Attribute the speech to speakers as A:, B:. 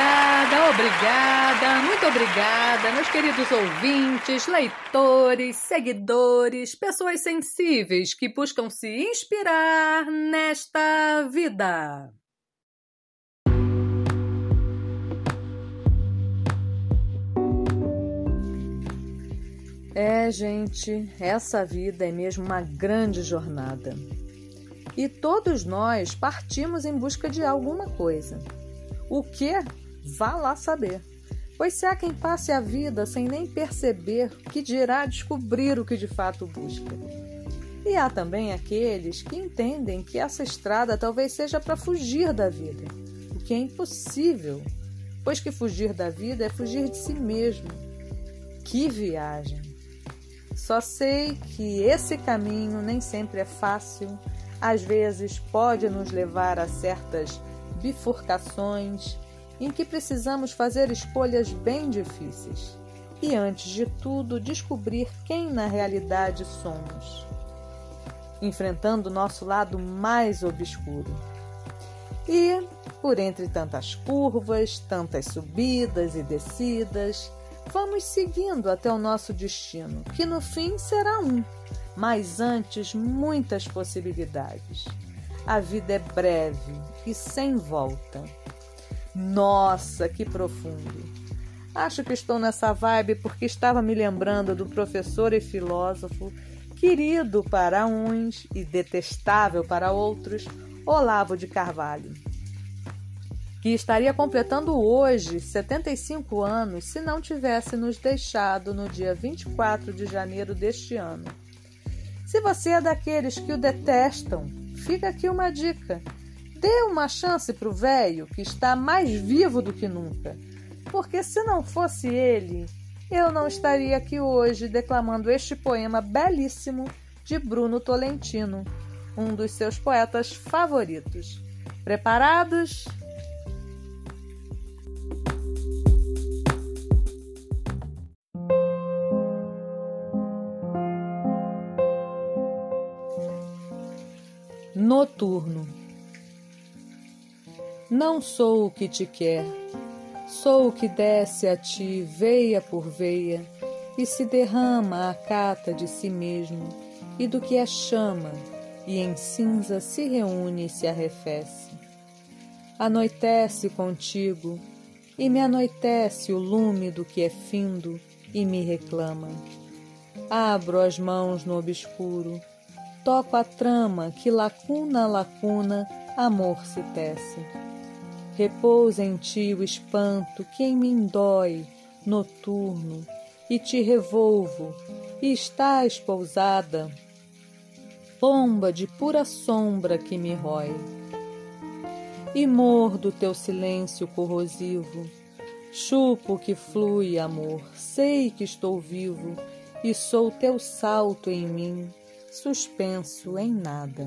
A: Obrigada, obrigada, muito obrigada, meus queridos ouvintes, leitores, seguidores, pessoas sensíveis que buscam se inspirar nesta vida. É, gente, essa vida é mesmo uma grande jornada. E todos nós partimos em busca de alguma coisa. O que? Vá lá saber. Pois se há quem passe a vida sem nem perceber que dirá descobrir o que de fato busca. E há também aqueles que entendem que essa estrada talvez seja para fugir da vida, o que é impossível, pois que fugir da vida é fugir de si mesmo. Que viagem! Só sei que esse caminho nem sempre é fácil, às vezes pode nos levar a certas bifurcações em que precisamos fazer escolhas bem difíceis e, antes de tudo, descobrir quem na realidade somos, enfrentando nosso lado mais obscuro. E, por entre tantas curvas, tantas subidas e descidas, Vamos seguindo até o nosso destino, que no fim será um, mas antes muitas possibilidades. A vida é breve e sem volta. Nossa, que profundo! Acho que estou nessa vibe porque estava me lembrando do professor e filósofo, querido para uns e detestável para outros, Olavo de Carvalho que estaria completando hoje 75 anos se não tivesse nos deixado no dia 24 de janeiro deste ano. Se você é daqueles que o detestam, fica aqui uma dica. Dê uma chance para o velho que está mais vivo do que nunca, porque se não fosse ele, eu não estaria aqui hoje declamando este poema belíssimo de Bruno Tolentino, um dos seus poetas favoritos. Preparados? Noturno. Não sou o que te quer, sou o que desce a ti veia por veia e se derrama à cata de si mesmo e do que é chama e em cinza se reúne e se arrefece. Anoitece contigo e me anoitece o lume do que é findo e me reclama. Abro as mãos no obscuro toco a trama que lacuna a lacuna amor se tece. Repousa em ti o espanto que em mim dói, noturno, e te revolvo, e estás pousada, pomba de pura sombra que me rói. E mordo teu silêncio corrosivo, chupo que flui, amor, sei que estou vivo, e sou teu salto em mim, suspenso em nada.